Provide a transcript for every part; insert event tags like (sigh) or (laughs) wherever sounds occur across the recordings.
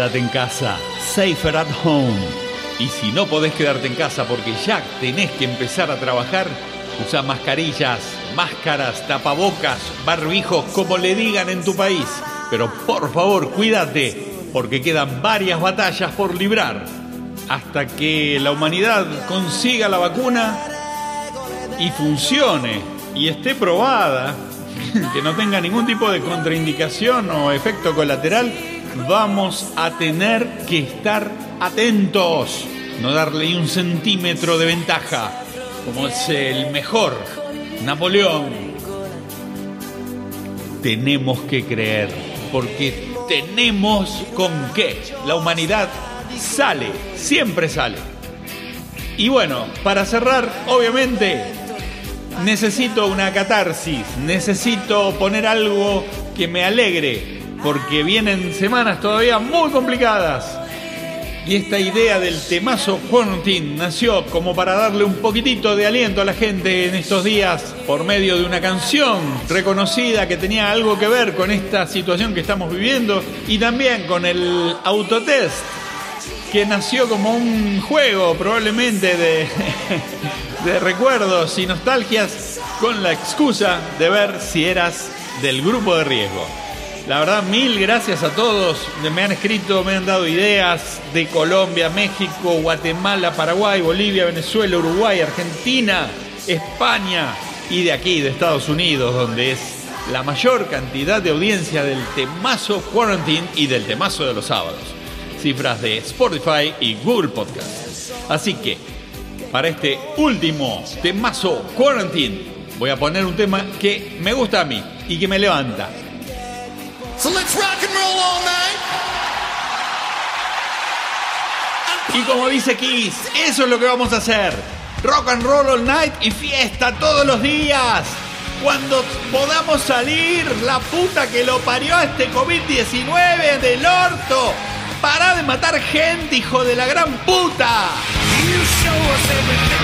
Quédate en casa, safer at home. Y si no podés quedarte en casa porque ya tenés que empezar a trabajar, usa mascarillas, máscaras, tapabocas, barbijos, como le digan en tu país. Pero por favor, cuídate, porque quedan varias batallas por librar. Hasta que la humanidad consiga la vacuna y funcione y esté probada, (laughs) que no tenga ningún tipo de contraindicación o efecto colateral, vamos a tener que estar atentos, no darle ni un centímetro de ventaja, como es el mejor, Napoleón. Tenemos que creer, porque tenemos con qué. La humanidad sale, siempre sale. Y bueno, para cerrar, obviamente, necesito una catarsis, necesito poner algo que me alegre, porque vienen semanas todavía muy complicadas. Y esta idea del temazo Quarantine nació como para darle un poquitito de aliento a la gente en estos días por medio de una canción reconocida que tenía algo que ver con esta situación que estamos viviendo y también con el autotest que nació como un juego probablemente de, (laughs) de recuerdos y nostalgias con la excusa de ver si eras del grupo de riesgo. La verdad, mil gracias a todos. Me han escrito, me han dado ideas de Colombia, México, Guatemala, Paraguay, Bolivia, Venezuela, Uruguay, Argentina, España y de aquí, de Estados Unidos, donde es la mayor cantidad de audiencia del temazo Quarantine y del temazo de los sábados. Cifras de Spotify y Google Podcast. Así que, para este último temazo Quarantine, voy a poner un tema que me gusta a mí y que me levanta. So let's rock and roll all night. Y como dice Kiss, eso es lo que vamos a hacer. Rock and roll all night y fiesta todos los días. Cuando podamos salir, la puta que lo parió a este COVID-19 del orto. Para de matar gente, hijo de la gran puta. You show us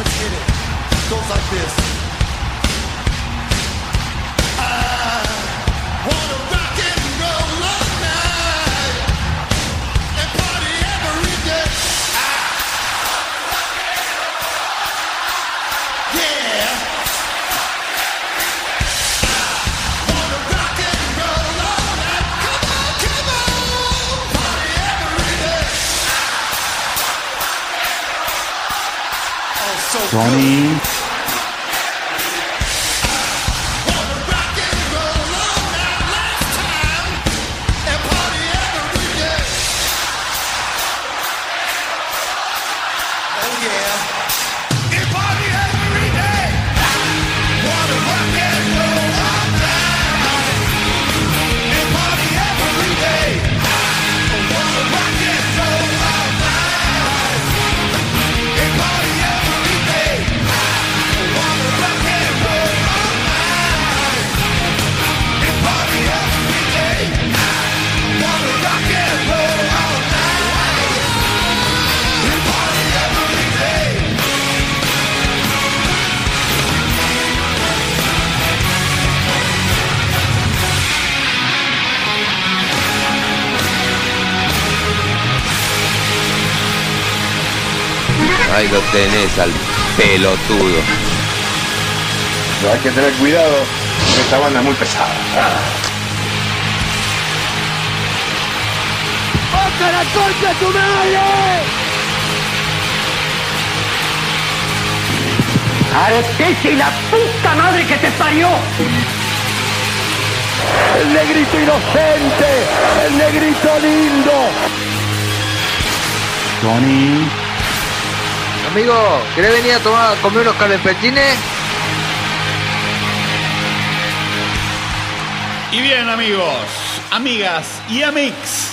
let's hit it. Goes like this. Ronnie. Ahí lo tenés al pelotudo. pero hay que tener cuidado. Esta banda es muy pesada. ¡Artese la puta madre que te parió! El negrito inocente, el negrito lindo. Tony, Amigo, ¿querés venir a tomar a comer unos calempetines? Y bien amigos, amigas y amix,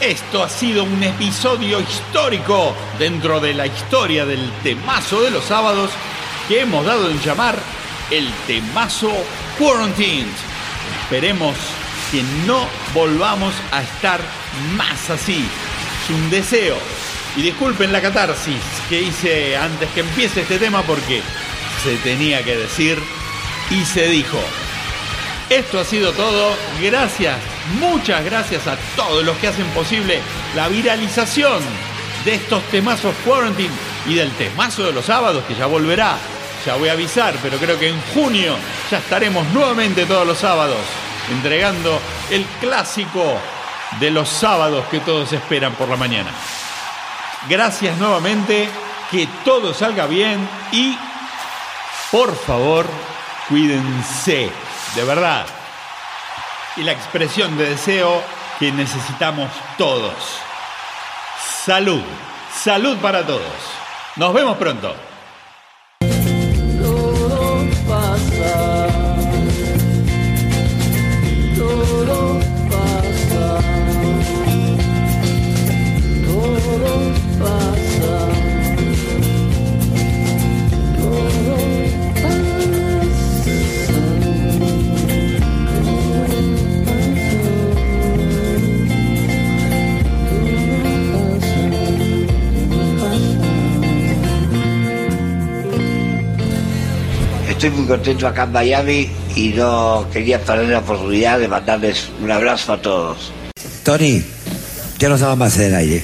esto ha sido un episodio histórico dentro de la historia del temazo de los sábados que hemos dado en llamar el temazo Quarantine. Esperemos que no volvamos a estar más así. Es un deseo. Y disculpen la catarsis que hice antes que empiece este tema porque se tenía que decir y se dijo. Esto ha sido todo. Gracias, muchas gracias a todos los que hacen posible la viralización de estos temazos Quarantine y del temazo de los sábados que ya volverá. Ya voy a avisar, pero creo que en junio ya estaremos nuevamente todos los sábados entregando el clásico de los sábados que todos esperan por la mañana. Gracias nuevamente, que todo salga bien y por favor, cuídense, de verdad. Y la expresión de deseo que necesitamos todos. Salud, salud para todos. Nos vemos pronto. Estoy muy contento acá en Miami y no quería perder la oportunidad de mandarles un abrazo a todos. Tony, ya no estaba más en el.